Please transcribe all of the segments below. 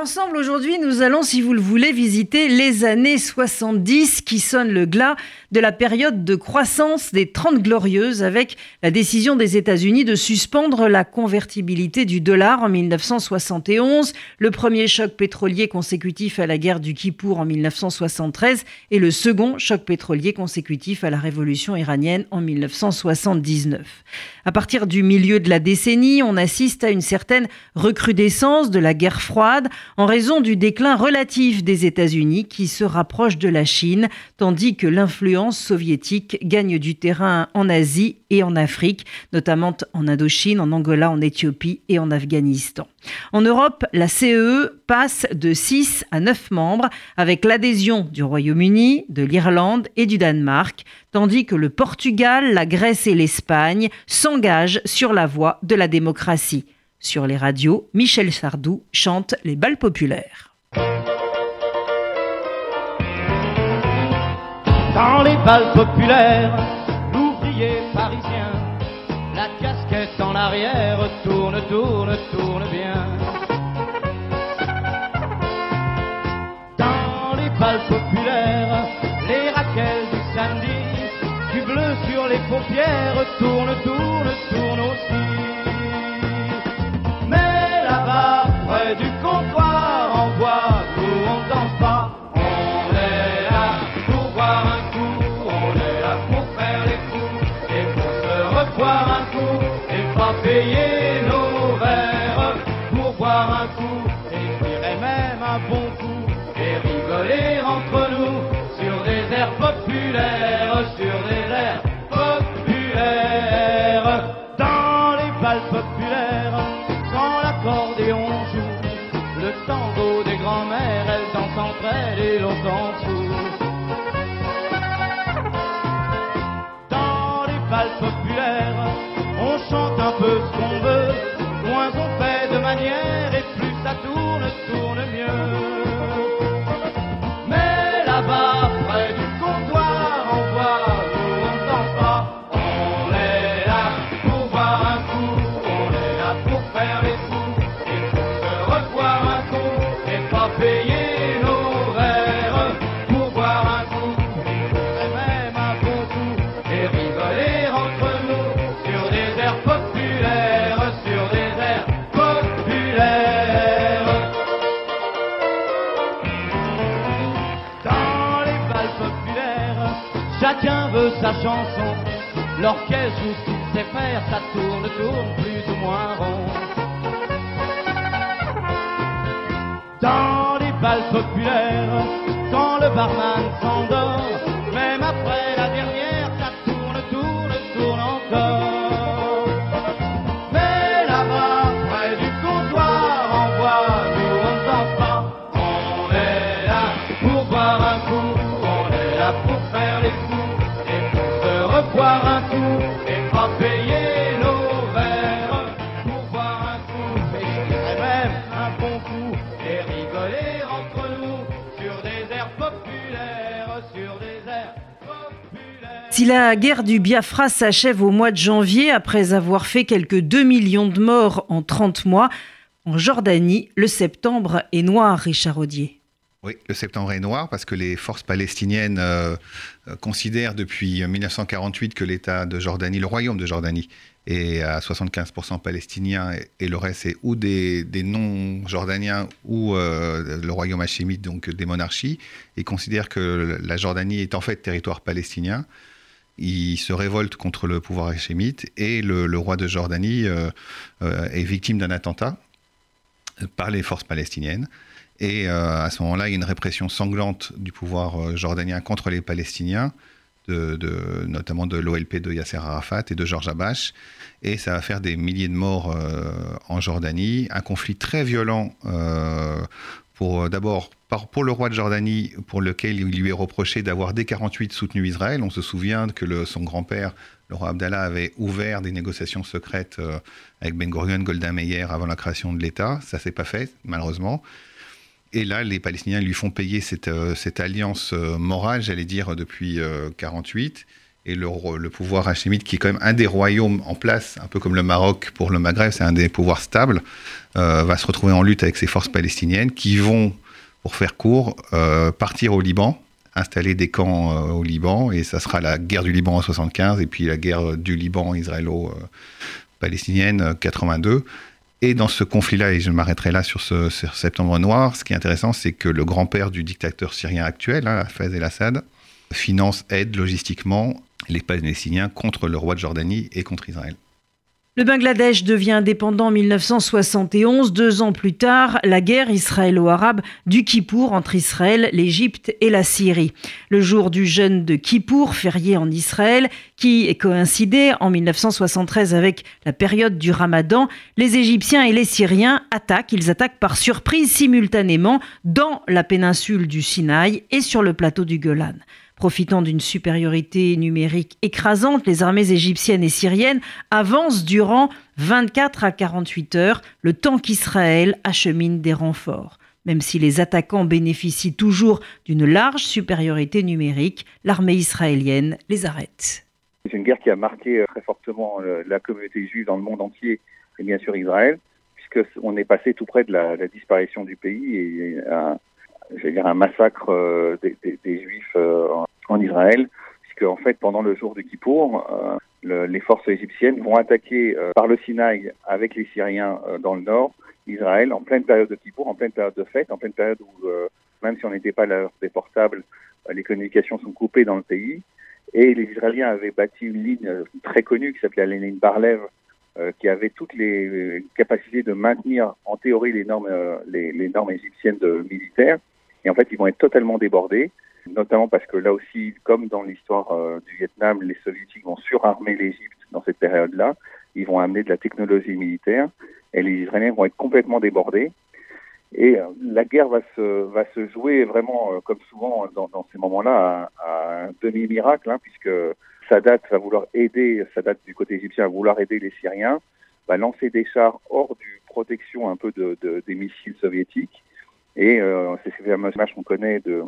ensemble aujourd'hui, nous allons, si vous le voulez, visiter les années 70 qui sonnent le glas de la période de croissance des 30 glorieuses avec la décision des États-Unis de suspendre la convertibilité du dollar en 1971, le premier choc pétrolier consécutif à la guerre du Kippour en 1973 et le second choc pétrolier consécutif à la révolution iranienne en 1979. À partir du milieu de la décennie, on assiste à une certaine recrudescence de la guerre froide en raison du déclin relatif des États-Unis qui se rapprochent de la Chine, tandis que l'influence soviétique gagne du terrain en Asie et en Afrique, notamment en Indochine, en Angola, en Éthiopie et en Afghanistan. En Europe, la CEE e passe de 6 à 9 membres avec l'adhésion du Royaume-Uni, de l'Irlande et du Danemark, tandis que le Portugal, la Grèce et l'Espagne s'engagent sur la voie de la démocratie. Sur les radios, Michel Sardou chante les balles populaires. Dans les balles populaires, l'ouvrier parisien, la casquette en arrière tourne, tourne, tourne bien. Dans les balles populaires, les raquettes du samedi, du bleu sur les paupières tourne, tourne, tourne aussi. Revoir un coup et pas payer chante l'orchestre joue toutes ses frères, ça tourne, tourne plus ou moins rond. Dans bal populaire, quand le barman s'endort, même après la dernière, ça tourne, tourne, tourne encore. Mais là-bas, près du comptoir, en bois, nous on ne pas. On est là pour boire un coup, Si la guerre du Biafra s'achève au mois de janvier, après avoir fait quelques 2 millions de morts en 30 mois, en Jordanie, le septembre est noir, Richard Audier. Oui, le septembre est noir parce que les forces palestiniennes euh, considèrent depuis 1948 que l'État de Jordanie, le royaume de Jordanie, est à 75% palestinien et, le reste est ou des, non-jordaniens ou euh, le royaume hachémite, donc des monarchies. Ils considèrent que la Jordanie est en fait territoire palestinien il se révolte contre le pouvoir hachémite et le, roi de Jordanie euh, euh, est victime d'un attentat par les forces palestiniennes. Et euh, à ce moment-là, il y a une répression sanglante du pouvoir jordanien contre les Palestiniens, notamment de l'OLP de Yasser Arafat et de Georges Abache. Et ça va faire des milliers de morts en Jordanie. Un conflit très violent pour d'abord pour le roi de Jordanie, pour lequel il lui est reproché d'avoir dès 48 soutenu Israël. On se souvient que son grand-père, le roi Abdallah, avait ouvert des négociations secrètes euh, avec Ben Gurion, Golda Meir avant la création de l'État. Ça s'est pas fait, malheureusement. Et là, les Palestiniens lui font payer cette, euh, alliance euh, morale, j'allais dire, depuis 48. et le, pouvoir hachémite, qui est quand même un des royaumes en place, un peu comme le Maroc pour le Maghreb, c'est un des pouvoirs stables, va se retrouver en lutte avec ces forces palestiniennes qui vont, pour faire court, euh, partir au Liban, installer des camps euh, au Liban, et ça sera la guerre du Liban en 75, et puis la guerre du Liban israélo-palestinienne 82. Et dans ce conflit-là, et je m'arrêterai là sur ce, septembre noir, ce qui est intéressant, c'est que le grand-père du dictateur syrien actuel, hein, el-Assad, finance, aide logistiquement les Palestiniens contre le roi de Jordanie et contre Israël. Le Bangladesh devient indépendant en 1971. Deux ans plus tard, la guerre israélo-arabe du Kippour entre Israël, l'Égypte et la Syrie. Le jour du jeûne de Kippour, férié en Israël, qui coïncidé en 1973 avec la période du Ramadan, les Égyptiens et les Syriens attaquent. Ils attaquent par surprise simultanément dans la péninsule du Sinaï et sur le plateau du Golan. Profitant d'une supériorité numérique écrasante, les armées égyptiennes et syriennes avancent durant 24 à 48 heures, le temps qu'Israël achemine des renforts. Même si les attaquants bénéficient toujours d'une large supériorité numérique, l'armée israélienne les arrête. C'est une guerre qui a marqué euh, très fortement euh, la communauté juive dans le monde entier et bien sûr Israël, puisqu'on est passé tout près de la, disparition du pays et un, dire un massacre euh, des, juifs en Israël, puisque en fait pendant le jour de Kippour, euh, les forces égyptiennes vont attaquer euh, par le Sinaï avec les Syriens euh, dans le nord Israël en pleine période de Kippour, en pleine période de fête, en pleine période où même si on n'était pas à l'heure des portables, les communications sont coupées dans le pays. Et les Israéliens avaient bâti une ligne très connue qui s'appelait la ligne Barlev, qui avait toutes les capacités de maintenir en théorie les normes, les, les normes égyptiennes de militaires. Et en fait, ils vont être totalement débordés notamment parce que là aussi, comme dans l'histoire euh, du Vietnam, les soviétiques vont surarmer l'Égypte dans cette période-là. Ils vont amener de la technologie militaire et les Israéliens vont être complètement débordés. Et euh, la guerre va se, va se jouer vraiment, euh, comme souvent dans, ces moments-là, à, un demi-miracle, hein, puisque Sadat va vouloir aider, Sadat du côté égyptien va vouloir aider les Syriens, va lancer des chars hors du protection un peu de, de des missiles soviétiques. Et euh, c'est ces fameuses images qu'on connaît de,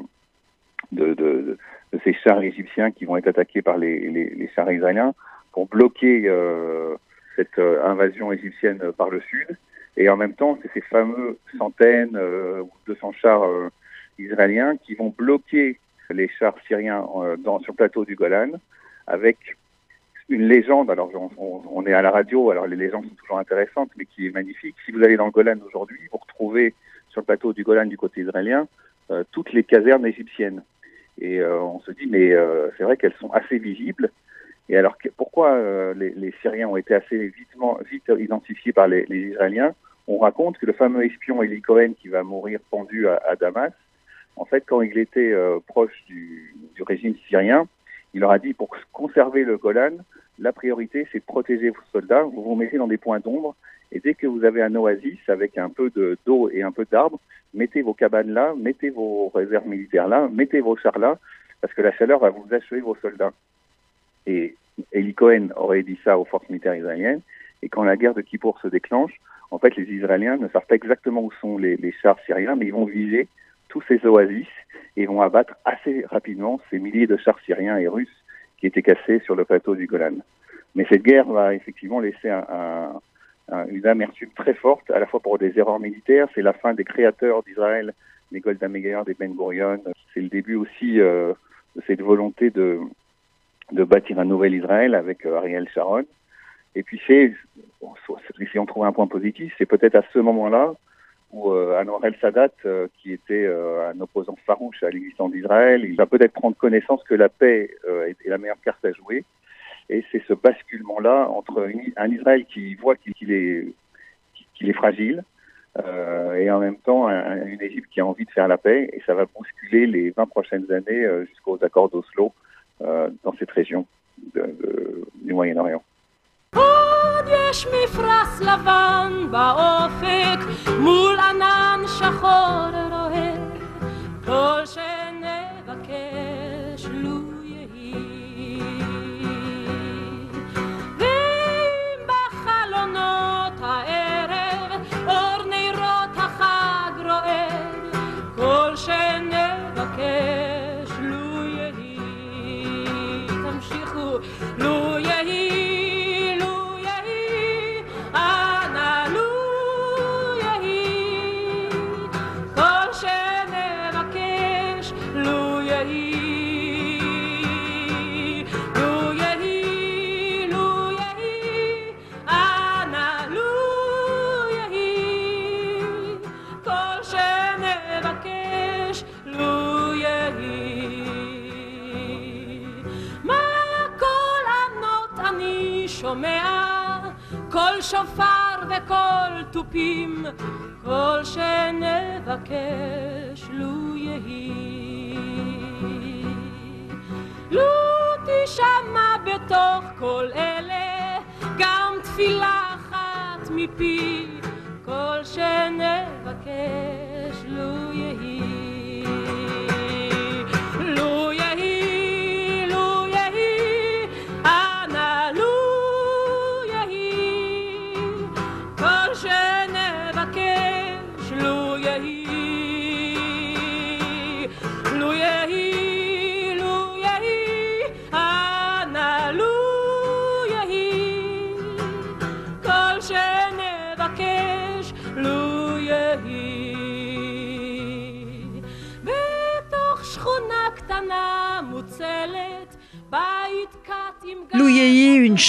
ces chars égyptiens qui vont être attaqués par les, chars israéliens pour bloquer euh, cette euh, invasion égyptienne par le sud. Et en même temps, c'est ces fameux centaines euh, ou 200 chars euh, israéliens qui vont bloquer les chars syriens sur le plateau du Golan avec une légende. Alors, on, on, est à la radio, alors les légendes sont toujours intéressantes, mais qui est magnifique. Si vous allez dans le Golan aujourd'hui, vous retrouvez sur le plateau du Golan du côté israélien toutes les casernes égyptiennes. Et euh, on se dit, mais euh, c'est vrai qu'elles sont assez visibles. Et alors, pourquoi euh, les, Syriens ont été assez vite identifiés par les, Israéliens? On raconte que le fameux espion Eli Cohen qui va mourir pendu à, à Damas, en fait, quand il était proche du, du, régime syrien, il leur a dit pour conserver le Golan, la priorité c'est de protéger vos soldats. Vous vous mettez dans des points d'ombre et dès que vous avez un oasis avec un peu d'eau et un peu d'arbres, mettez vos cabanes là, mettez vos réserves militaires là, mettez vos chars là, parce que la chaleur va vous achever vos soldats. Et Eli Cohen aurait dit ça aux forces militaires israéliennes. Et quand la guerre de Kippour se déclenche, en fait, les Israéliens ne savent pas exactement où sont les, chars syriens, mais ils vont viser tous ces oasis et vont abattre assez rapidement ces milliers de chars syriens et russes qui étaient cassés sur le plateau du Golan. Mais cette guerre va effectivement laisser un, un, une amertume très forte, à la fois pour des erreurs militaires. C'est la fin des créateurs d'Israël, des Golda Meir, des Ben Gurion. C'est le début aussi euh, de cette volonté de, de bâtir un nouvel Israël avec euh, Ariel Sharon. Et puis c'est, si on trouve un point positif, c'est peut-être à ce moment-là où euh, Anwar el-Sadat, euh, qui était euh, un opposant farouche à l'existence d'Israël, il va peut-être prendre connaissance que la paix est la meilleure carte à jouer et c'est ce basculement-là entre un Israël qui voit qu'il est, fragile, et en même temps une Égypte qui a envie de faire la paix, et ça va bousculer les 20 prochaines années jusqu'aux accords d'Oslo dans cette région de, du Moyen-Orient. עוד יש מפרש לבן באופק, מול ענן שחור רואה, כל שנבקר. שופר וקול תופים, כל שנבקש לו יהי. לו תשמע בתוך כל אלה גם תפילה אחת מפי,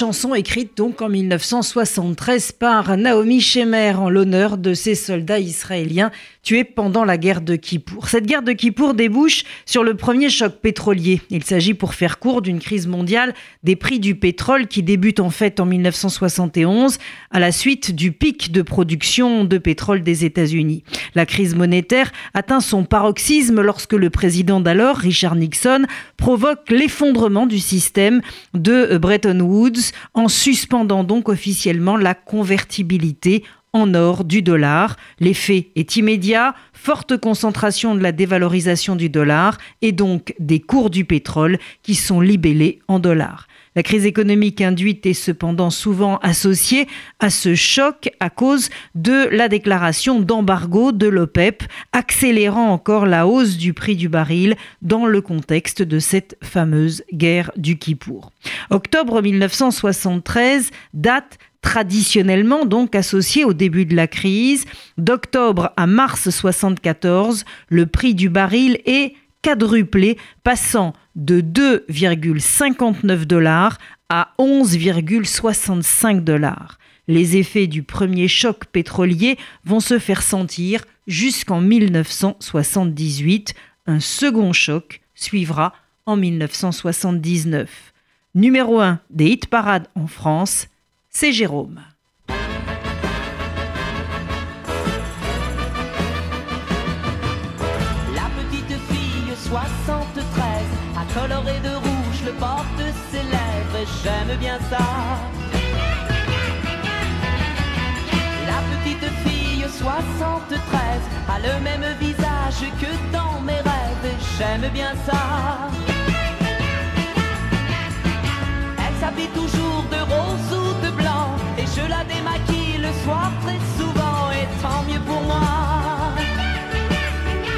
chanson écrite donc en 1973 par Naomi Shemer en l'honneur de ces soldats israéliens tués pendant la guerre de Kippour. Cette guerre de Kippour débouche sur le premier choc pétrolier. Il s'agit pour faire court d'une crise mondiale des prix du pétrole qui débute en fait en 1971 à la suite du pic de production de pétrole des États-Unis. La crise monétaire atteint son paroxysme lorsque le président d'alors, Richard Nixon, provoque l'effondrement du système de Bretton Woods en suspendant donc officiellement la convertibilité en or du dollar. L'effet est immédiat, forte concentration de la dévalorisation du dollar et donc des cours du pétrole qui sont libellés en dollars. La crise économique induite est cependant souvent associée à ce choc à cause de la déclaration d'embargo de l'OPEP, accélérant encore la hausse du prix du baril dans le contexte de cette fameuse guerre du Kippour. Octobre 1973 date traditionnellement donc associé au début de la crise. D'octobre à mars 74, le prix du baril est quadruplé, passant de 2,59 dollars à 11,65 dollars. Les effets du premier choc pétrolier vont se faire sentir jusqu'en 1978. Un second choc suivra en 1979. Numéro 1 des hit parades en France, c'est Jérôme. La petite fille 73 a coloré de rouge le bord de ses lèvres j'aime bien ça. La petite fille 73 a le même visage que dans mes rêves j'aime bien ça. Elle s'habille toujours de rose très souvent et tant mieux pour moi.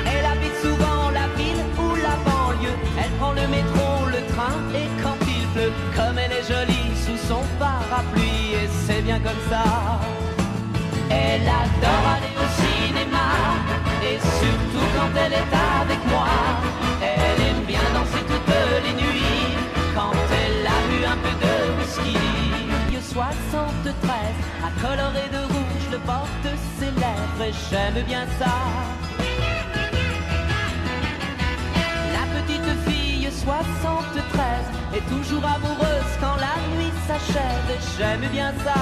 Elle habite souvent la ville ou la banlieue. Elle prend le métro, le train et quand il pleut, comme elle est jolie sous son parapluie et c'est bien comme ça. Elle adore aller au cinéma et surtout quand elle est avec moi. Elle aime bien danser toutes les nuits quand elle a bu un peu de whisky. 73 a coloré de rouge le bord de ses lèvres et j'aime bien ça. La petite fille 73 est toujours amoureuse quand la nuit s'achève et j'aime bien ça.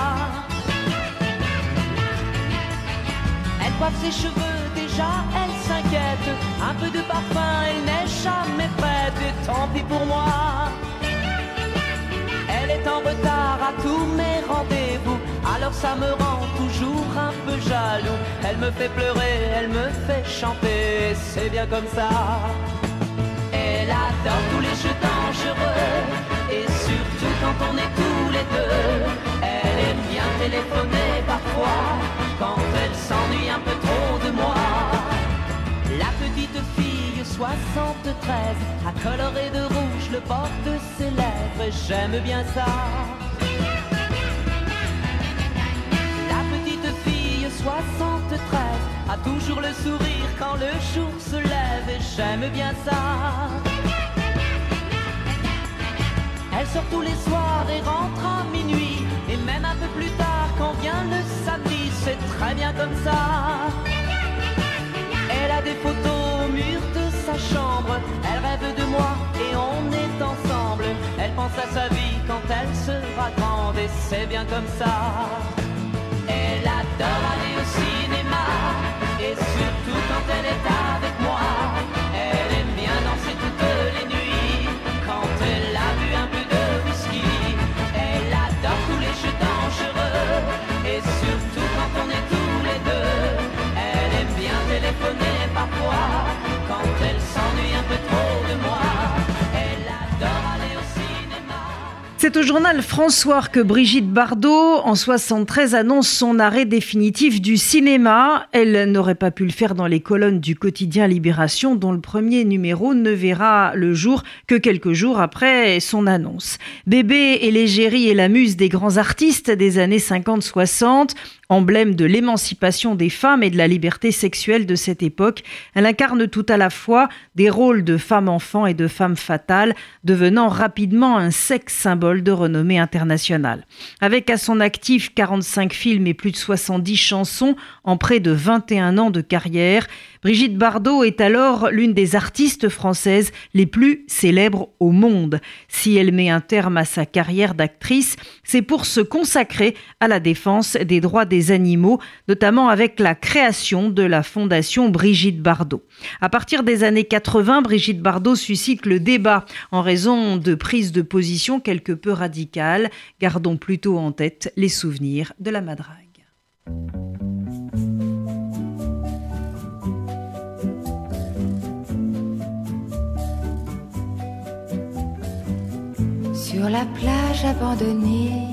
Elle coiffe ses cheveux, déjà elle s'inquiète. Un peu de parfum, elle n'est jamais prête et tant pis pour moi. Elle est en retard à tous mes rendez-vous, alors ça me rend toujours un peu jaloux. Elle me fait pleurer, elle me fait chanter, c'est bien comme ça. Elle adore tous les jeux dangereux, et surtout quand on est tous les deux. Elle aime bien téléphoner parfois, quand elle s'ennuie un peu trop de moi. La petite fille 73 a coloré de rouge le bord de ses lèvres et j'aime bien ça. 73 a toujours le sourire quand le jour se lève et j'aime bien ça. Elle sort tous les soirs et rentre à minuit et même un peu plus tard quand vient le samedi, c'est très bien comme ça. Elle a des photos au mur de sa chambre. Elle rêve de moi et on est ensemble. Elle pense à sa vie quand elle sera grande et c'est bien comme ça. Elle adore aller au cinéma et surtout quand elle est avec C'est au journal François que Brigitte Bardot, en 73, annonce son arrêt définitif du cinéma. Elle n'aurait pas pu le faire dans les colonnes du quotidien Libération, dont le premier numéro ne verra le jour que quelques jours après son annonce. Bébé et l'égérie est la muse des grands artistes des années 50-60. Emblème de l'émancipation des femmes et de la liberté sexuelle de cette époque, elle incarne tout à la fois des rôles de femme enfant et de femme fatale, devenant rapidement un sexe symbole de renommée internationale. Avec à son actif 45 films et plus de 70 chansons en près de 21 ans de carrière, Brigitte Bardot est alors l'une des artistes françaises les plus célèbres au monde. Si elle met un terme à sa carrière d'actrice, c'est pour se consacrer à la défense des droits des animaux, notamment avec la création de la fondation Brigitte Bardot. À partir des années 80, Brigitte Bardot suscite le débat en raison de prises de position quelque peu radicales. Gardons plutôt en tête les souvenirs de la madrague. Sur la plage abandonnée,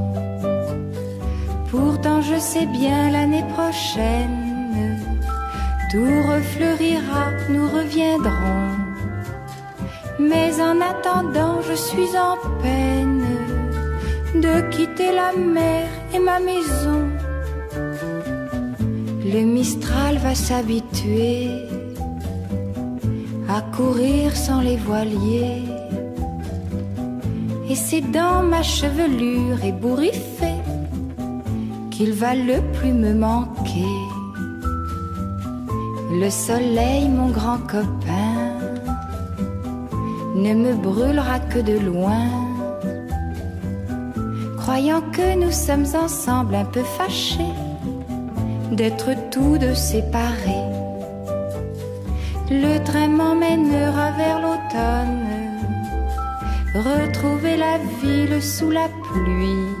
Pourtant je sais bien l'année prochaine, tout refleurira, nous reviendrons. Mais en attendant, je suis en peine de quitter la mer et ma maison. Le Mistral va s'habituer à courir sans les voiliers. Et c'est dans ma chevelure ébouriffée qu'il va le plus me manquer. Le soleil, mon grand copain, ne me brûlera que de loin. Croyant que nous sommes ensemble un peu fâchés d'être tous deux séparés. Le train m'emmènera vers l'automne retrouver la ville sous la pluie.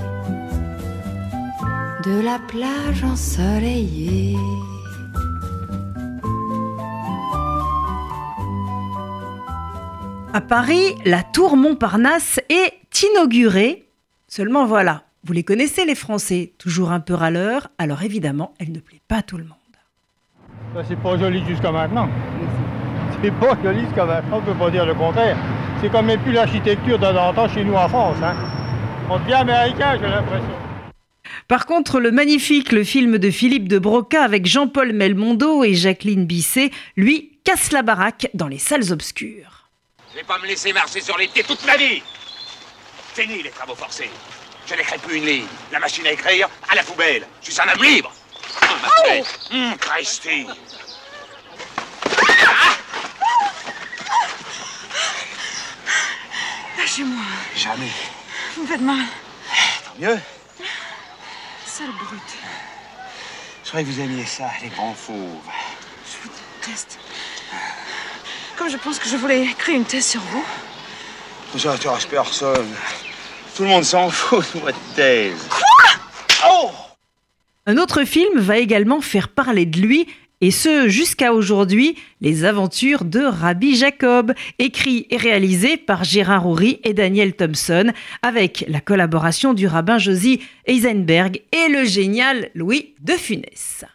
de la plage ensoleillée. À Paris, la tour Montparnasse est inaugurée. Seulement voilà, vous les connaissez les Français, toujours un peu râleurs, alors évidemment, elle ne plaît pas à tout le monde. Ben, c'est pas joli jusqu'à maintenant. C'est pas joli jusqu'à maintenant, on peut pas dire le contraire. C'est quand même plus l'architecture d'antan chez nous en France. Hein. On devient américain, j'ai l'impression. Par contre, le magnifique, le film de Philippe de Broca avec Jean-Paul Melmondo et Jacqueline Bisset, lui, casse la baraque dans les salles obscures. Je vais pas me laisser marcher sur les pieds toute ma vie. Fini les travaux forcés. Je n'écris plus une ligne. La machine à écrire, à la poubelle. Je suis un homme libre. Oh, ma tête. Hum, Christy. Lâchez-moi, Jamais. vous me faites mal. Tant mieux. Sale brute, Je croyais que vous aimiez ça, les grands fauves. je vous déteste. Comme je pense que je voulais écrire une thèse sur vous. Ça intéresse personne. Tout le monde s'en fout de votre thèse. Quoi? Oh Un autre film va également faire parler de lui, et ce jusqu'à aujourd'hui, Les aventures de Rabbi Jacob, écrit et réalisé par Gérard Houry et Daniel Thompson, avec la collaboration du rabbin Josie Eisenberg et le génial Louis de Funès.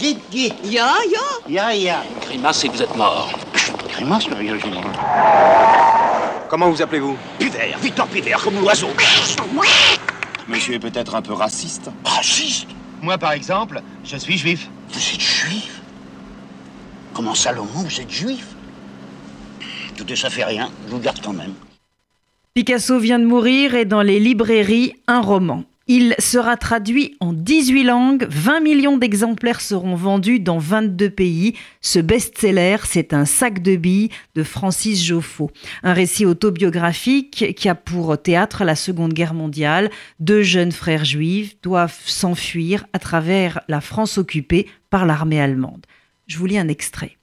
Git, git. Ya, ya. Ya, ya. Grimace et vous êtes mort. Grimace, Comment vous appelez-vous? Pivert, Victor Pivert, comme l'oiseau. Monsieur est peut-être un peu raciste. Raciste? Moi, par exemple, je suis juif. Vous êtes juif? Comment Salomon, vous êtes juif? Tout ça fait rien, je vous garde quand même. Picasso vient de mourir et dans les librairies, un roman. Il sera traduit en 18 langues, 20 millions d'exemplaires seront vendus dans 22 pays. Ce best-seller, c'est un sac de billes de Francis Joffo. Un récit autobiographique qui a pour théâtre la Seconde Guerre mondiale. Deux jeunes frères juifs doivent s'enfuir à travers la France occupée par l'armée allemande. Je vous lis un extrait.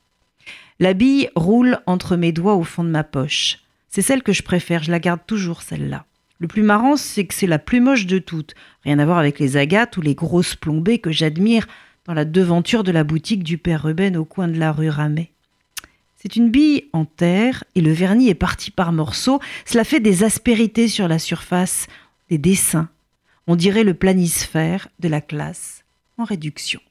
La bille roule entre mes doigts au fond de ma poche. C'est celle que je préfère, je la garde toujours celle-là. Le plus marrant, c'est que c'est la plus moche de toutes. Rien à voir avec les agates ou les grosses plombées que j'admire dans la devanture de la boutique du père Ruben au coin de la rue Ramet. C'est une bille en terre et le vernis est parti par morceaux. Cela fait des aspérités sur la surface, des dessins. On dirait le planisphère de la classe en réduction.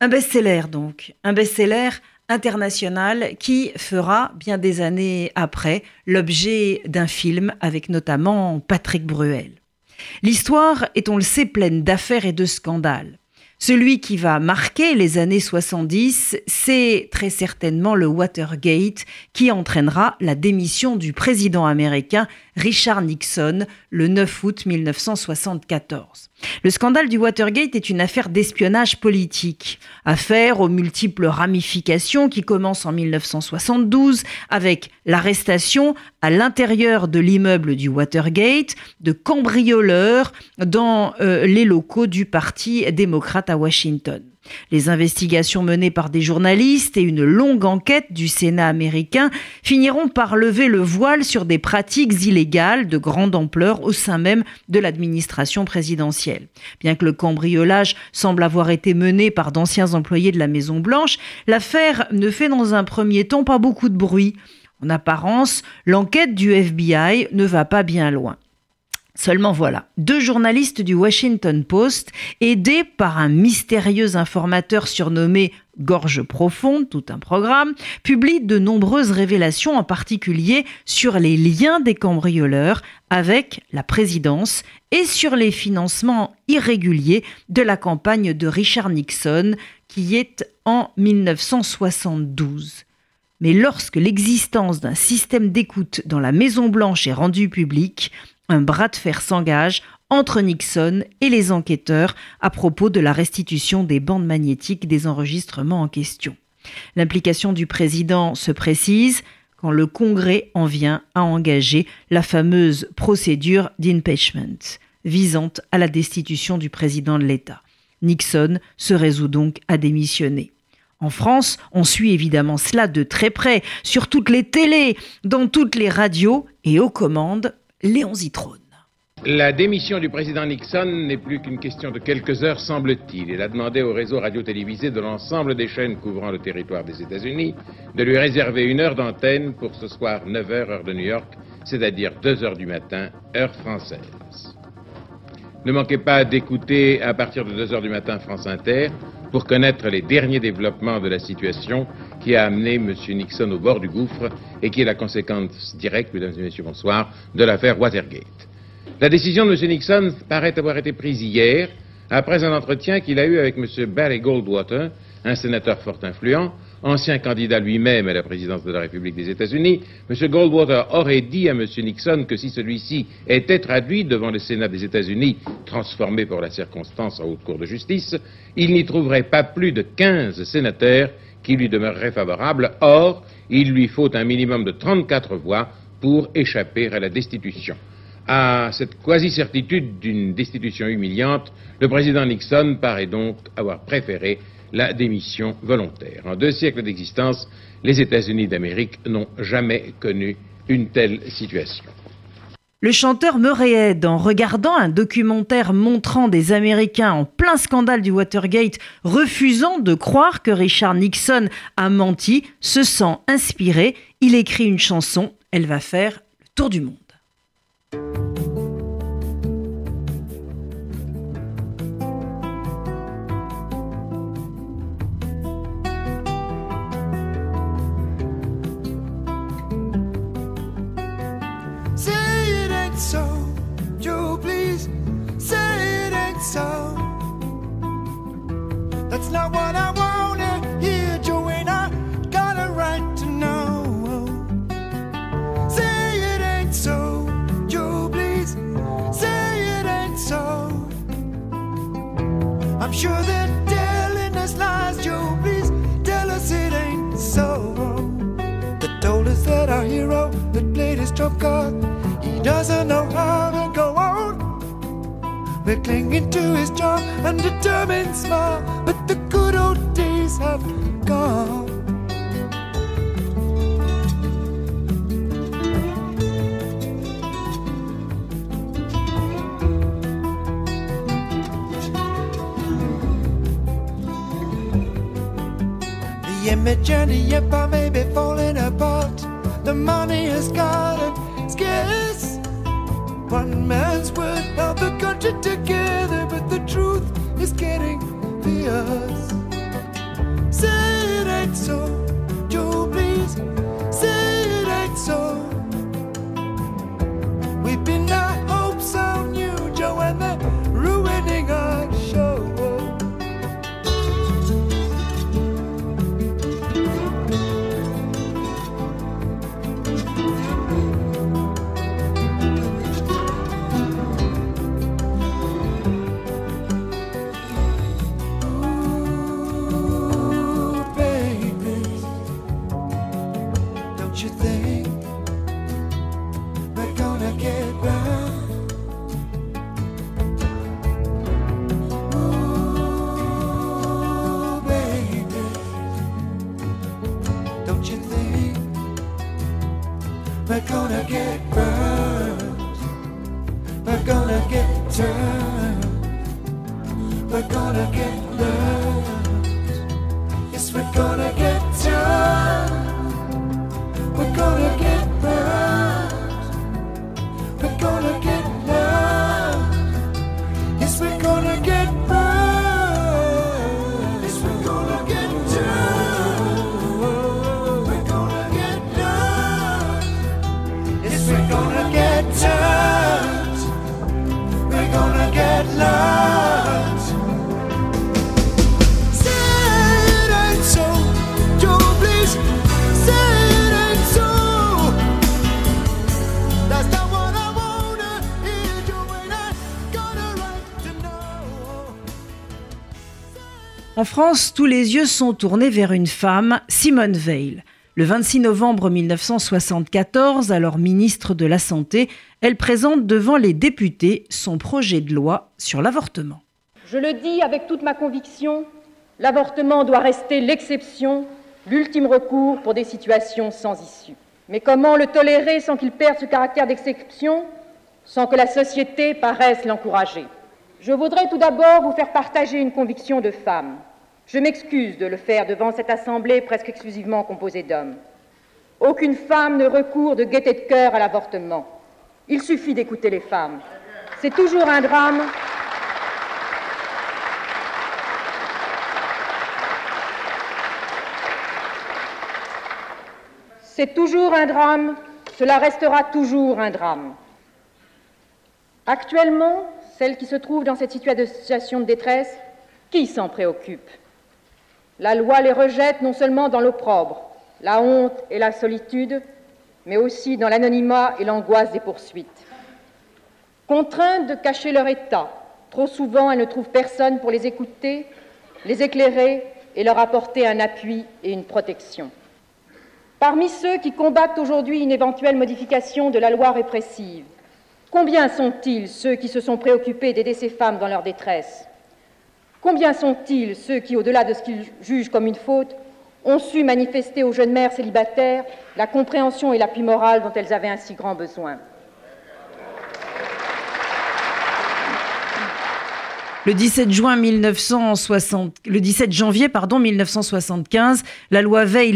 Un best-seller donc, un best-seller international qui fera bien des années après l'objet d'un film avec notamment Patrick Bruel. L'histoire est, on le sait, pleine d'affaires et de scandales. Celui qui va marquer les années 70, c'est très certainement le Watergate qui entraînera la démission du président américain Richard Nixon le 9 août 1974. Le scandale du Watergate est une affaire d'espionnage politique, affaire aux multiples ramifications qui commence en 1972 avec l'arrestation à l'intérieur de l'immeuble du Watergate de cambrioleurs dans euh, les locaux du Parti démocrate à Washington. Les investigations menées par des journalistes et une longue enquête du Sénat américain finiront par lever le voile sur des pratiques illégales de grande ampleur au sein même de l'administration présidentielle. Bien que le cambriolage semble avoir été mené par d'anciens employés de la Maison Blanche, l'affaire ne fait dans un premier temps pas beaucoup de bruit. En apparence, l'enquête du FBI ne va pas bien loin. Seulement voilà, deux journalistes du Washington Post, aidés par un mystérieux informateur surnommé Gorge Profonde, tout un programme, publient de nombreuses révélations, en particulier sur les liens des cambrioleurs avec la présidence et sur les financements irréguliers de la campagne de Richard Nixon, qui est en 1972. Mais lorsque l'existence d'un système d'écoute dans la Maison Blanche est rendue publique, un bras de fer s'engage entre Nixon et les enquêteurs à propos de la restitution des bandes magnétiques des enregistrements en question. L'implication du président se précise quand le Congrès en vient à engager la fameuse procédure d'impeachment visant à la destitution du président de l'État. Nixon se résout donc à démissionner. En France, on suit évidemment cela de très près, sur toutes les télés, dans toutes les radios et aux commandes, Léon Zitrone. La démission du président Nixon n'est plus qu'une question de quelques heures, semble-t-il. Il a demandé au réseau radio-télévisé de l'ensemble des chaînes couvrant le territoire des États-Unis de lui réserver une heure d'antenne pour ce soir 9h heure de New York, c'est-à-dire 2 heures du matin, heure française. Ne manquez pas d'écouter à partir de 2 heures du matin France Inter pour connaître les derniers développements de la situation qui a amené M. Nixon au bord du gouffre et qui est la conséquence directe, mesdames et messieurs, bonsoir, de l'affaire Watergate. La décision de M. Nixon paraît avoir été prise hier, après un entretien qu'il a eu avec M. Barry Goldwater, un sénateur fort influent, ancien candidat lui-même à la présidence de la République des États-Unis, M. Goldwater aurait dit à M. Nixon que si celui-ci était traduit devant le Sénat des États-Unis, transformé pour la circonstance en haute cour de justice, il n'y trouverait pas plus de 15 sénateurs qui lui demeureraient favorables. Or, il lui faut un minimum de 34 voix pour échapper à la destitution. À cette quasi-certitude d'une destitution humiliante, le président Nixon paraît donc avoir préféré la démission volontaire. En deux siècles d'existence, les États-Unis d'Amérique n'ont jamais connu une telle situation. Le chanteur Murray Head, en regardant un documentaire montrant des Américains en plein scandale du Watergate refusant de croire que Richard Nixon a menti, se sent inspiré. Il écrit une chanson. Elle va faire le tour du monde. So, Joe, please. Say it ain't so. That's not what I wanna hear, Joe, and I got a right to know. Say it ain't so, Joe, please. Say it ain't so. I'm sure they're Clinging to his charm and determined smile, but the good old days have gone. The image and the empire may be falling apart. The money has gotten scarce. One man's word held the country together, but the truth is getting fierce. Say it ain't so, France, tous les yeux sont tournés vers une femme, Simone Veil. Le 26 novembre 1974, alors ministre de la Santé, elle présente devant les députés son projet de loi sur l'avortement. Je le dis avec toute ma conviction, l'avortement doit rester l'exception, l'ultime recours pour des situations sans issue. Mais comment le tolérer sans qu'il perde ce caractère d'exception, sans que la société paraisse l'encourager? Je voudrais tout d'abord vous faire partager une conviction de femme. Je m'excuse de le faire devant cette assemblée presque exclusivement composée d'hommes. Aucune femme ne recourt de gaieté de cœur à l'avortement. Il suffit d'écouter les femmes. C'est toujours un drame. C'est toujours un drame, cela restera toujours un drame. Actuellement, celles qui se trouvent dans cette situation de détresse, qui s'en préoccupe? La loi les rejette non seulement dans l'opprobre, la honte et la solitude, mais aussi dans l'anonymat et l'angoisse des poursuites. Contraintes de cacher leur état, trop souvent elles ne trouvent personne pour les écouter, les éclairer et leur apporter un appui et une protection. Parmi ceux qui combattent aujourd'hui une éventuelle modification de la loi répressive, combien sont-ils ceux qui se sont préoccupés d'aider ces femmes dans leur détresse? Combien sont-ils ceux qui, au-delà de ce qu'ils jugent comme une faute, ont su manifester aux jeunes mères célibataires la compréhension et l'appui moral dont elles avaient un si grand besoin? Le 17, juin 1960, le 17 janvier pardon, 1975, la loi Veil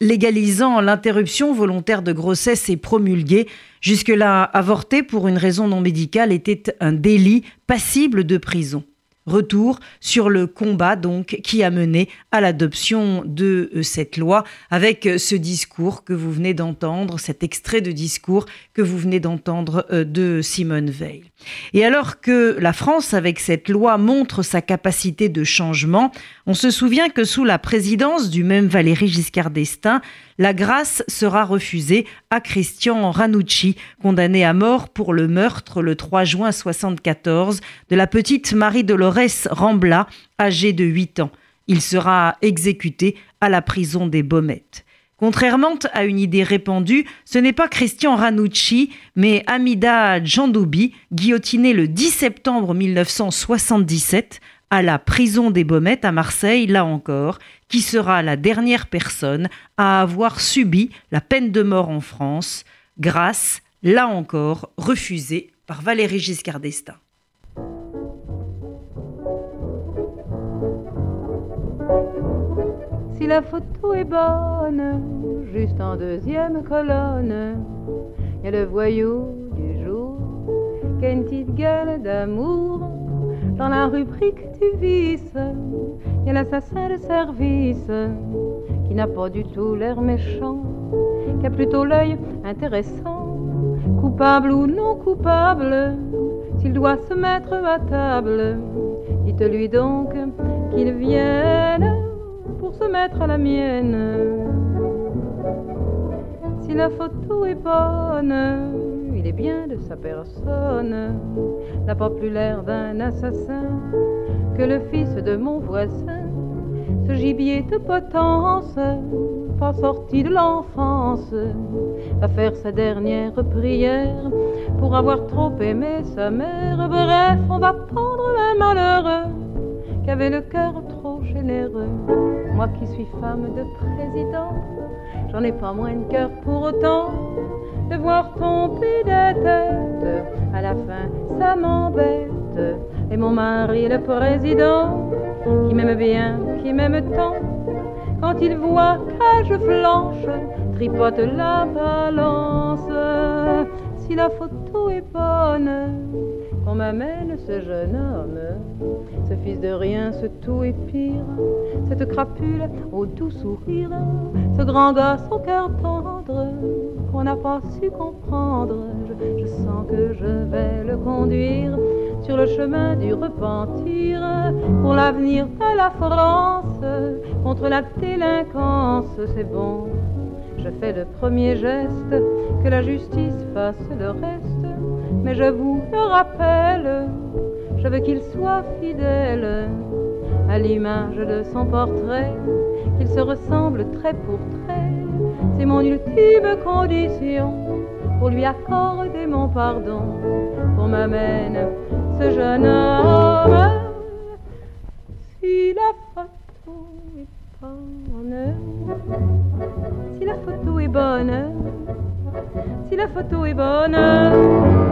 légalisant l'interruption volontaire de grossesse est promulguée. Jusque-là, avorter pour une raison non médicale était un délit passible de prison. Retour sur le combat donc qui a mené à l'adoption de euh, cette loi avec euh, ce discours que vous venez d'entendre, cet extrait de discours que vous venez d'entendre euh, de Simone Veil. Et alors que la France, avec cette loi, montre sa capacité de changement, on se souvient que sous la présidence du même Valéry Giscard d'Estaing, la grâce sera refusée à Christian Ranucci, condamné à mort pour le meurtre le 3 juin 1974 de la petite Marie-Dolores Rambla, âgée de 8 ans. Il sera exécuté à la prison des Baumettes. Contrairement à une idée répandue, ce n'est pas Christian Ranucci, mais Amida Djandoubi, guillotiné le 10 septembre 1977 à la prison des Baumettes à Marseille, là encore, qui sera la dernière personne à avoir subi la peine de mort en France, grâce, là encore, refusée par Valéry Giscard d'Estaing. Si la photo est bonne, juste en deuxième colonne, y a le voyou du jour qui a une petite gueule d'amour. Dans la rubrique du vice, il y a l'assassin de service qui n'a pas du tout l'air méchant, qui a plutôt l'œil intéressant, coupable ou non coupable, s'il doit se mettre à table, dites-lui donc qu'il vienne pour se mettre à la mienne. Si la photo est bonne, il est bien de sa personne, n'a pas plus l'air d'un assassin que le fils de mon voisin. Ce gibier de potence, pas sorti de l'enfance, va faire sa dernière prière pour avoir trop aimé sa mère. Bref, on va prendre un malheureux qui avait le cœur trop Moi qui suis femme de président, j'en ai pas moins de cœur pour autant de voir tomber des têtes. À la fin, ça m'embête. Et mon mari, le président, qui m'aime bien, qui m'aime tant, quand il voit que je flanche, tripote la balance. Si la photo est bonne, on m'amène ce jeune homme, ce fils de rien, ce tout est pire, cette crapule au doux sourire, ce grand gosse au cœur tendre qu'on n'a pas su comprendre. Je, je, sens que je vais le conduire sur le chemin du repentir. Pour l'avenir de la France contre la délinquance. C'est bon, je fais le premier geste, que la justice fasse le reste mais je vous le rappelle, je veux qu'il soit fidèle à l'image de son portrait, qu'il se ressemble trait pour trait. C'est mon ultime condition pour lui accorder mon pardon, pour m'amène ce jeune homme. Si la photo est bonne, si la photo est bonne, si la photo est bonne.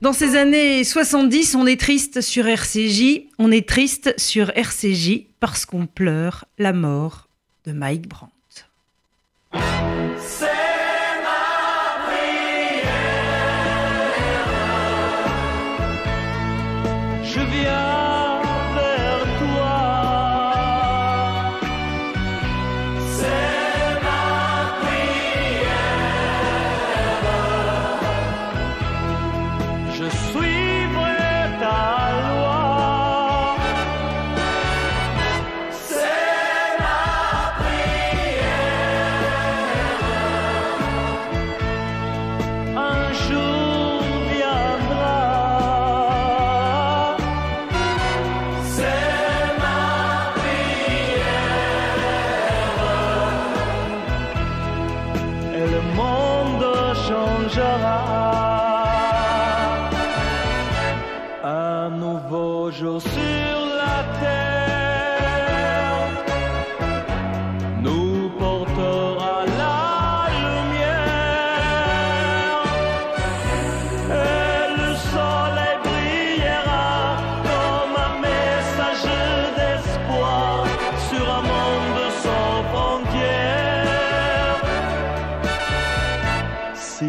Dans ces années 70, on est triste sur RCJ, on est triste sur RCJ parce qu'on pleure la mort de Mike Brandt.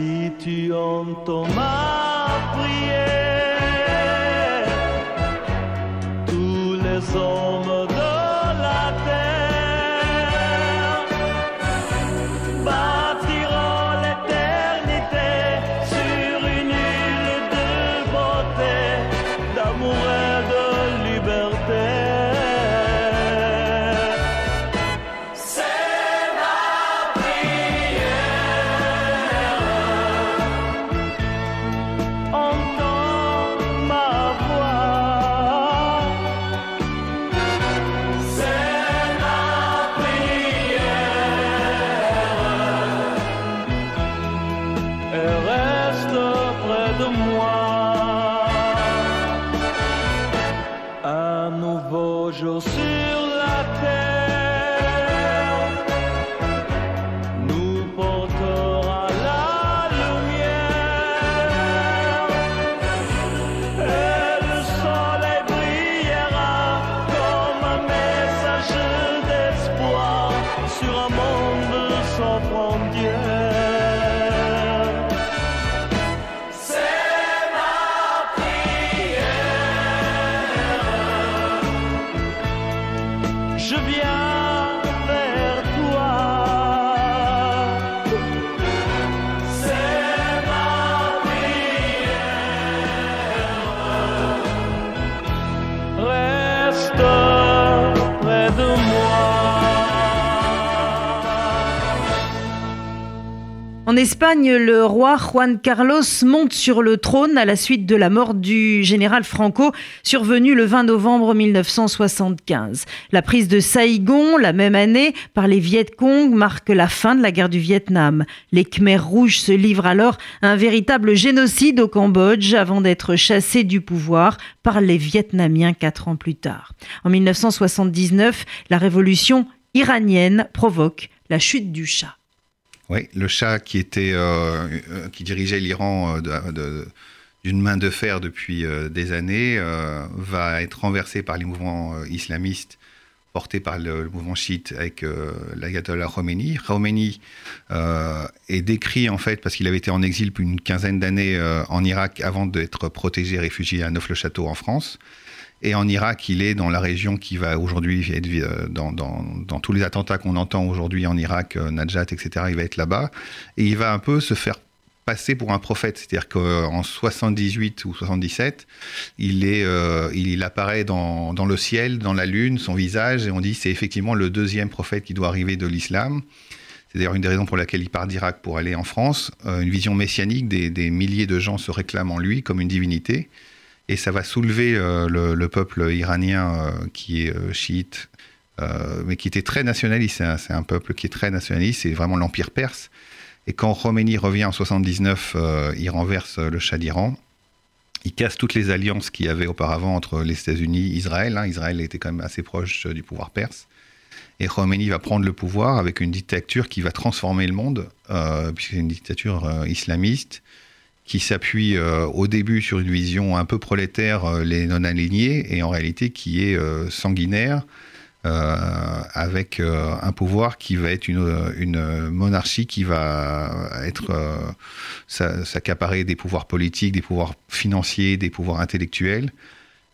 Si tu entends ma prière, tous les hommes En Espagne, le roi Juan Carlos monte sur le trône à la suite de la mort du général Franco, survenue le 20 novembre 1975. La prise de Saïgon, la même année, par les Viet Cong marque la fin de la guerre du Vietnam. Les Khmers rouges se livrent alors à un véritable génocide au Cambodge avant d'être chassés du pouvoir par les Vietnamiens quatre ans plus tard. En 1979, la révolution iranienne provoque la chute du Shah. Oui, le Shah qui était euh, euh, qui dirigeait l'Iran euh, d'une main de fer depuis des années va être renversé par les mouvements islamistes portés par le, mouvement chiite avec euh, l'ayatollah Khomeini. Khomeini est décrit en fait parce qu'il avait été en exil depuis une quinzaine d'années en Irak avant d'être protégé réfugié à Neuf-le-Château en France. Et en Irak, il est dans la région qui va aujourd'hui être euh, dans, tous les attentats qu'on entend aujourd'hui en Irak, euh, Najat, etc. Il va être là-bas et il va un peu se faire passer pour un prophète. C'est-à-dire qu'en 78 ou 77, il, est, euh, il apparaît dans, dans le ciel, dans la lune, son visage, et on dit c'est effectivement le deuxième prophète qui doit arriver de l'islam. C'est d'ailleurs une des raisons pour laquelle il part d'Irak pour aller en France. Une vision messianique, des, des milliers de gens se réclament en lui comme une divinité. Et ça va soulever euh, le, le peuple iranien euh, qui est euh, chiite, mais qui était très nationaliste. C'est un, peuple qui est très nationaliste, c'est vraiment l'Empire perse. Et quand Khomeini revient en 79, euh, il renverse le Shah d'Iran. Il casse toutes les alliances qu'il y avait auparavant entre les États-Unis et Israël. hein. Israël était quand même assez proche du pouvoir perse. Et Khomeini va prendre le pouvoir avec une dictature qui va transformer le monde, puisque c'est une dictature islamiste qui s'appuie euh, au début sur une vision un peu prolétaire, euh, les non-alignés, et en réalité qui est euh, sanguinaire, avec un pouvoir qui va être une, monarchie qui va être s'a- s'accaparer des pouvoirs politiques, des pouvoirs financiers, des pouvoirs intellectuels,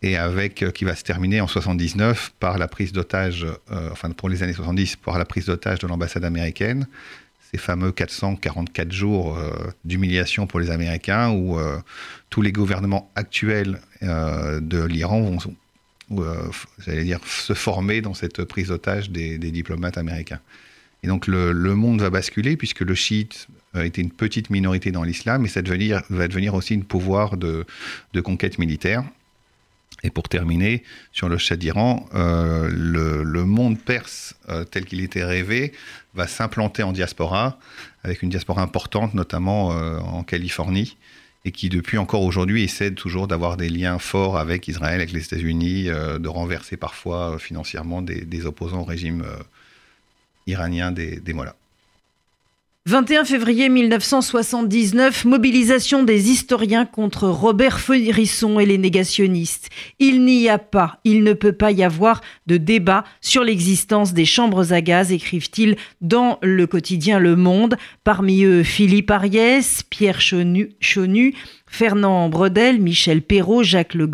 et avec qui va se terminer en 79 par la prise d'otage, enfin pour les années 70, par la prise d'otage de l'ambassade américaine ces fameux 444 jours euh, d'humiliation pour les Américains où euh, tous les gouvernements actuels euh, de l'Iran vont, se former dans cette prise d'otage des, diplomates américains. Et donc le, monde va basculer puisque le chiite était une petite minorité dans l'islam et ça va devenir aussi un pouvoir de conquête militaire Et pour terminer, sur le Shah d'Iran, euh, le, monde perse euh, tel qu'il était rêvé va s'implanter en diaspora, avec une diaspora importante, notamment euh, en Californie, et qui depuis encore aujourd'hui essaie toujours d'avoir des liens forts avec Israël, avec les États-Unis, de renverser parfois financièrement des, opposants au régime iranien des, des Mollahs. 21 février 1979, mobilisation des historiens contre Robert Feurisson et les négationnistes. Il n'y a pas, il ne peut pas y avoir de débat sur l'existence des chambres à gaz, écrivent-ils dans le quotidien Le Monde. Parmi eux, Philippe Ariès, Pierre Chonu, Fernand Bredel, Michel Perrault, Jacques Le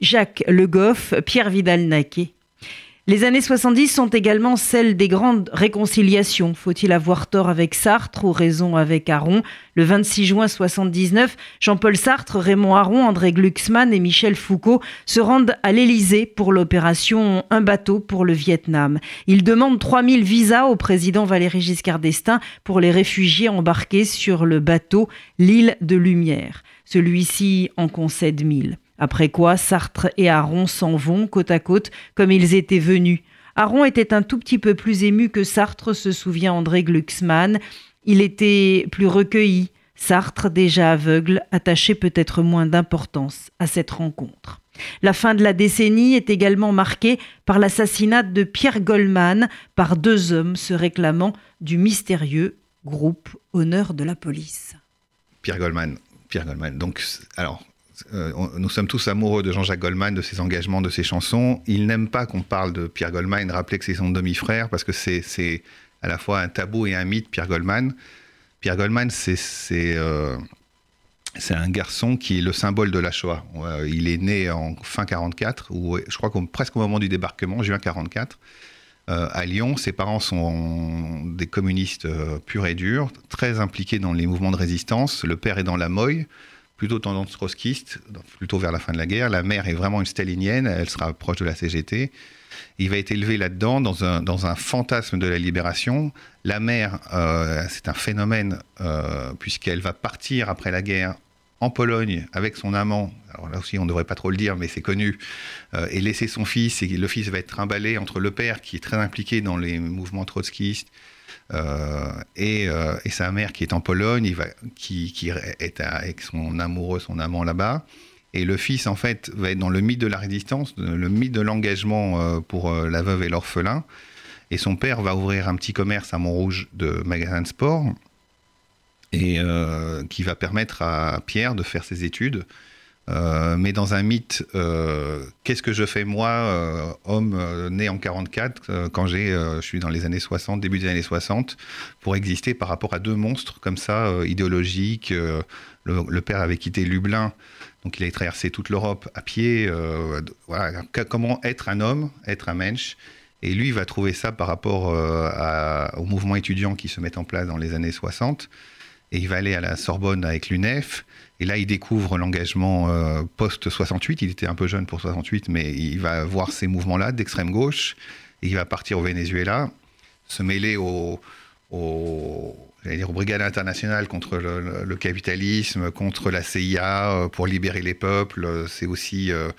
Jacques Le Goff, Pierre Vidal-Naquet. Les années 70 sont également celles des grandes réconciliations. Faut-il avoir tort avec Sartre ou raison avec Aron? Le 26 juin 79, Jean-Paul Sartre, Raymond Aron, André Glucksmann et Michel Foucault se rendent à l'Élysée pour l'opération Un bateau pour le Vietnam. Ils demandent 3000 visas au président Valéry Giscard d'Estaing pour les réfugiés embarqués sur le bateau L'île de Lumière. Celui-ci en concède 1000. Après quoi, Sartre et Aron s'en vont côte à côte comme ils étaient venus. Aron était un tout petit peu plus ému que Sartre, se souvient André Glucksmann. Il était plus recueilli. Sartre, déjà aveugle, attachait peut-être moins d'importance à cette rencontre. La fin de la décennie est également marquée par l'assassinat de Pierre Goldman par deux hommes se réclamant du mystérieux groupe Honneur de la police. Pierre Goldman. Pierre Goldman. Donc, alors, euh, nous sommes tous amoureux de Jean-Jacques Goldman, de ses engagements, de ses chansons. Il n'aime pas qu'on parle de Pierre Goldman, rappeler que c'est son demi-frère, parce que c'est à la fois un tabou et un mythe, Pierre Goldman. Pierre Goldman, c'est euh, un garçon qui est le symbole de la Shoah. Euh, il est né en fin 44, ou je crois presque au moment du débarquement, juin 44. euh, à Lyon, ses parents sont des communistes purs et durs, très impliqués dans les mouvements de résistance. Le père est dans la Moye, plutôt tendance trotskiste, plutôt vers la fin de la guerre. La mère est vraiment une stalinienne, elle sera proche de la CGT. Il va être élevé là-dedans, dans un, dans un fantasme de la libération. La mère, euh, c'est un phénomène, euh, puisqu'elle va partir après la guerre en Pologne avec son amant. Alors là aussi, on ne devrait pas trop le dire, mais c'est connu. euh, et laisser son fils, et le fils va être trimballé entre le père, qui est très impliqué dans les mouvements trotskistes, et, euh, et sa mère qui est en Pologne, qui, qui est avec son amoureux, son amant là-bas. Et le fils, en fait, va être dans le mythe de la résistance, le mythe de l'engagement euh, pour euh, la veuve et l'orphelin. Et son père va ouvrir un petit commerce à Montrouge de magasins de sport, et euh, qui va permettre à Pierre de faire ses études. Euh, mais dans un mythe, euh, qu'est-ce que je fais moi, euh, homme né en 44, euh, quand j'ai, je suis dans les années 60, début des années 60, pour exister par rapport à deux monstres comme ça, idéologiques. le, père avait quitté Lublin, donc il avait traversé toute l'Europe à pied. comment être un homme, être un mensch. Et lui, il va trouver ça par rapport au mouvement étudiant qui se met en place dans les années 60. Et il va aller à la Sorbonne avec l'UNEF. Et là, il découvre l'engagement euh, post-68. Il était un peu jeune pour 68, mais il va voir ces mouvements-là d'extrême gauche. Et il va partir au Venezuela, se mêler au, au- dire, aux brigades internationales contre le, capitalisme, contre la CIA, euh, pour libérer les peuples. C'est aussi euh,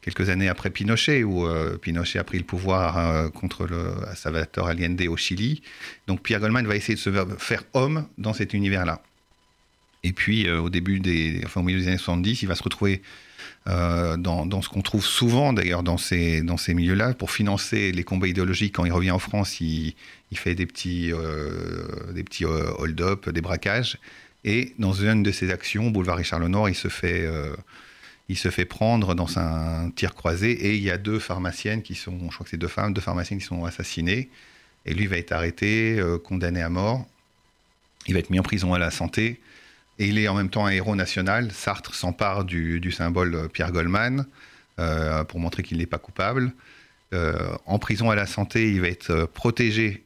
quelques années après Pinochet, où Pinochet a pris le pouvoir contre le Salvador Allende au Chili. Donc Pierre Goldman va essayer de se faire homme dans cet univers-là. Et puis, euh, au début des, milieu des années 70, il va se retrouver euh, dans, ce qu'on trouve souvent, d'ailleurs, dans ces, milieux-là, pour financer les combats idéologiques. Quand il revient en France, il, fait des petits, euh, hold-up, des braquages. Et dans une de ses actions, boulevard Richard Lenoir, il se il se fait prendre dans un tir croisé. Et il y a deux pharmaciennes qui sont, je crois que c'est deux femmes, deux pharmaciennes qui sont assassinées. Et lui va être arrêté, condamné à mort. Il va être mis en prison à la santé. Et il est en même temps un héros national. Sartre s'empare du, symbole euh, Pierre Goldman euh, pour montrer qu'il n'est pas coupable. Euh, en prison à la santé, il va être protégé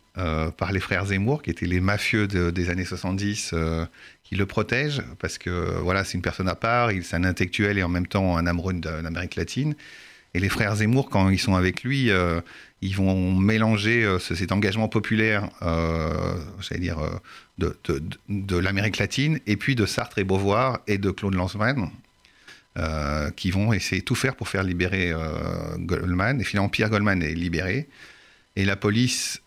par les frères Zemmour, qui étaient les mafieux de- des années 70, euh, qui le protègent, parce que voilà, c'est une personne à part, il- c'est un intellectuel et en même temps un amoureux d'Amérique latine. Et les frères Zemmour, quand ils sont avec lui, ils vont mélanger euh, ce- cet engagement populaire, euh, j'allais dire, euh, de, l'Amérique latine, et puis de Sartre et Beauvoir et de Claude Lanzmann. qui vont essayer tout faire pour faire libérer Goldman. Et finalement, Pierre Goldman est libéré. Et la police,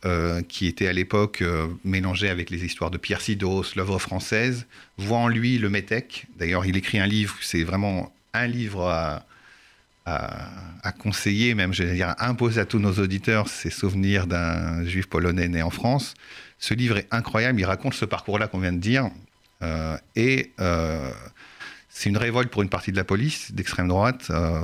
qui était à l'époque mélangée avec les histoires de Pierre Sidos, l'œuvre française, voit en lui le métèque. D'ailleurs, il écrit un livre, c'est vraiment un livre à, à, conseiller, même je vais dire à imposer à tous nos auditeurs, ses souvenirs d'un juif polonais né en France. Ce livre est incroyable, il raconte ce parcours-là qu'on vient de dire. Euh, et euh, c'est une révolte pour une partie de la police d'extrême droite. Euh,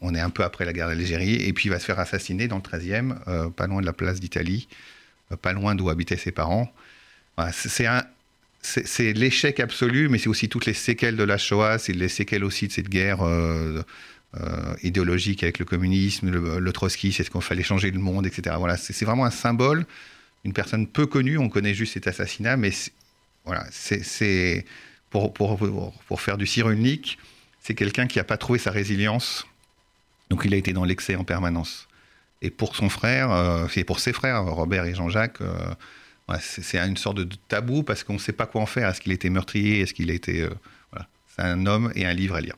on est un peu après la guerre d'Algérie. Et puis il va se faire assassiner dans le 13e, pas loin de la place d'Italie, pas loin d'où habitaient ses parents. c'est l'échec absolu, mais c'est aussi toutes les séquelles de la Shoah, c'est les séquelles aussi de cette guerre idéologique avec le communisme, le, Trotsky, c'est ce qu'on fallait changer le monde, etc. Voilà, c'est vraiment un symbole, une personne peu connue, on connaît juste cet assassinat, mais voilà, c'est pour, pour, pour, faire du unique, c'est quelqu'un qui n'a pas trouvé sa résilience. Donc il a été dans l'excès en permanence. Et pour son frère, euh, et pour ses frères, Robert et Jean-Jacques, euh, c'est une sorte de tabou parce qu'on ne sait pas quoi en faire. Est-ce qu'il était meurtrier? Est-ce qu'il était. Euh, voilà. C'est un homme et un livre à lire.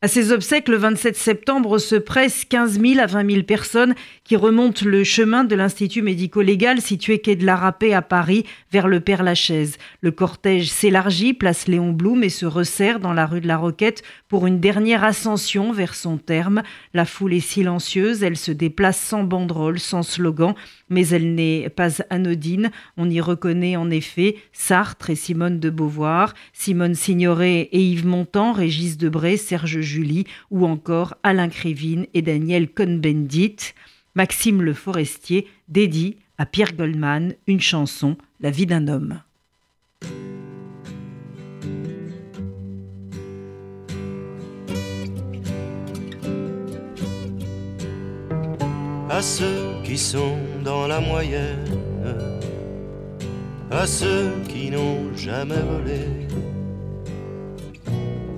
À ses obsèques, le 27 septembre, se pressent 15 000 à 20 000 personnes qui remontent le chemin de l'Institut médico-légal situé quai de la Rapée à Paris vers le Père-Lachaise. Le cortège s'élargit, place Léon Blum et se resserre dans la rue de la Roquette pour une dernière ascension vers son terme. La foule est silencieuse, elle se déplace sans banderole, sans slogan mais elle n'est pas anodine. On y reconnaît en effet Sartre et Simone de Beauvoir, Simone Signoret et Yves Montand, Régis Debray, Serge Julie ou encore Alain Krivine et Daniel Cohn-Bendit. Maxime Le Forestier dédie à Pierre Goldman une chanson, La vie d'un homme. à ceux qui sont dans la moyenne, à ceux qui n'ont jamais volé,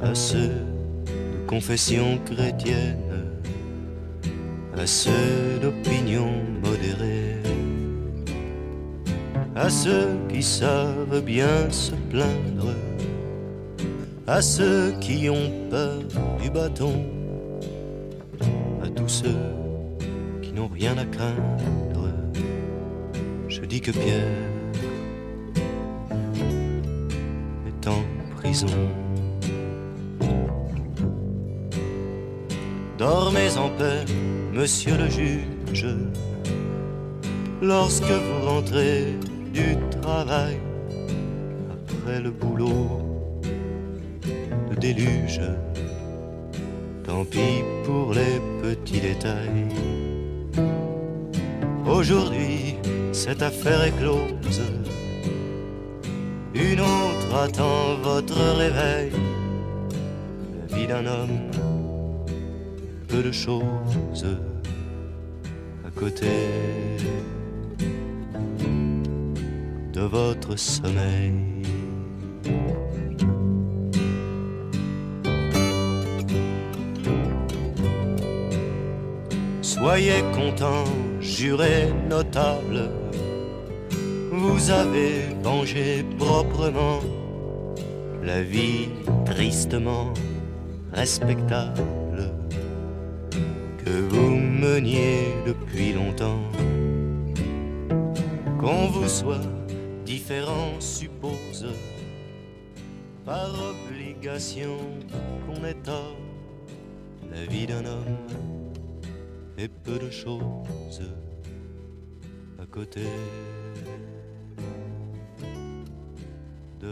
à ceux de confession chrétienne, à ceux d'opinion modérée, à ceux qui savent bien se plaindre, à ceux qui ont peur du bâton, à tous ceux n'ont rien à craindre. Dis que Pierre est en prison. Dormez en paix, monsieur le juge, lorsque vous rentrez du travail, après le boulot, le déluge. Tant pis pour les petits détails. Aujourd'hui, cette affaire est close. Une autre attend votre réveil. La vie d'un homme, peu de choses à côté de votre sommeil. Soyez contents juré notable, vous avez vengé proprement la vie tristement respectable que vous meniez depuis longtemps. Qu'on vous soit différent suppose par obligation qu'on est tort la vie d'un homme et peu de choses à côté de.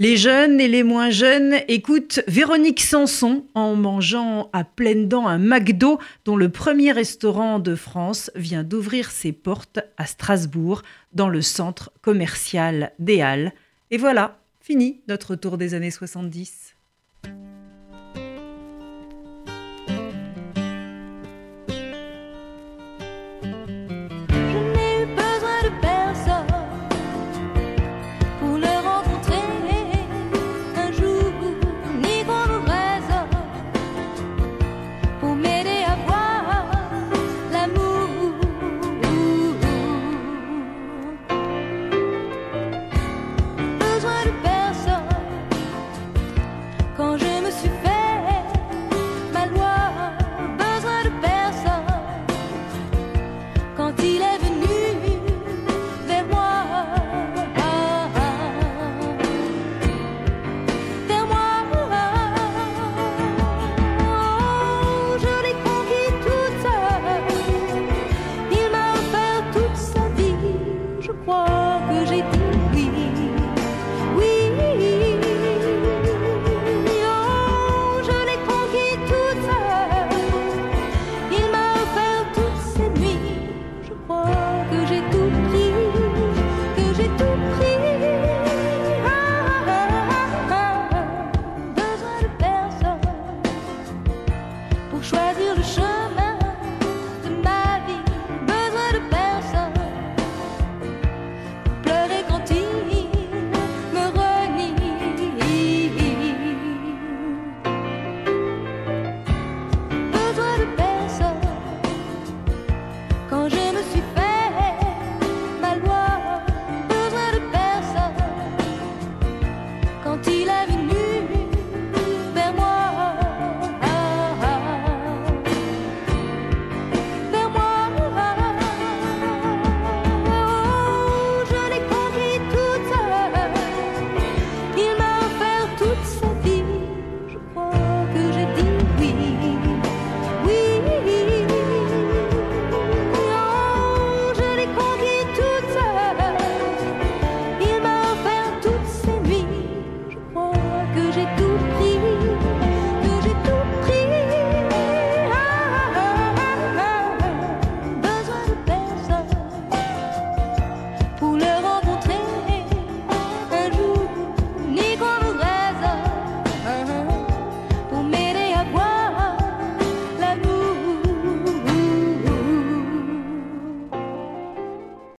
Les jeunes et les moins jeunes écoutent Véronique Sanson en mangeant à pleines dents un McDo dont le premier restaurant de France vient d'ouvrir ses portes à Strasbourg dans le centre commercial des Halles. Et voilà, fini notre tour des années 70.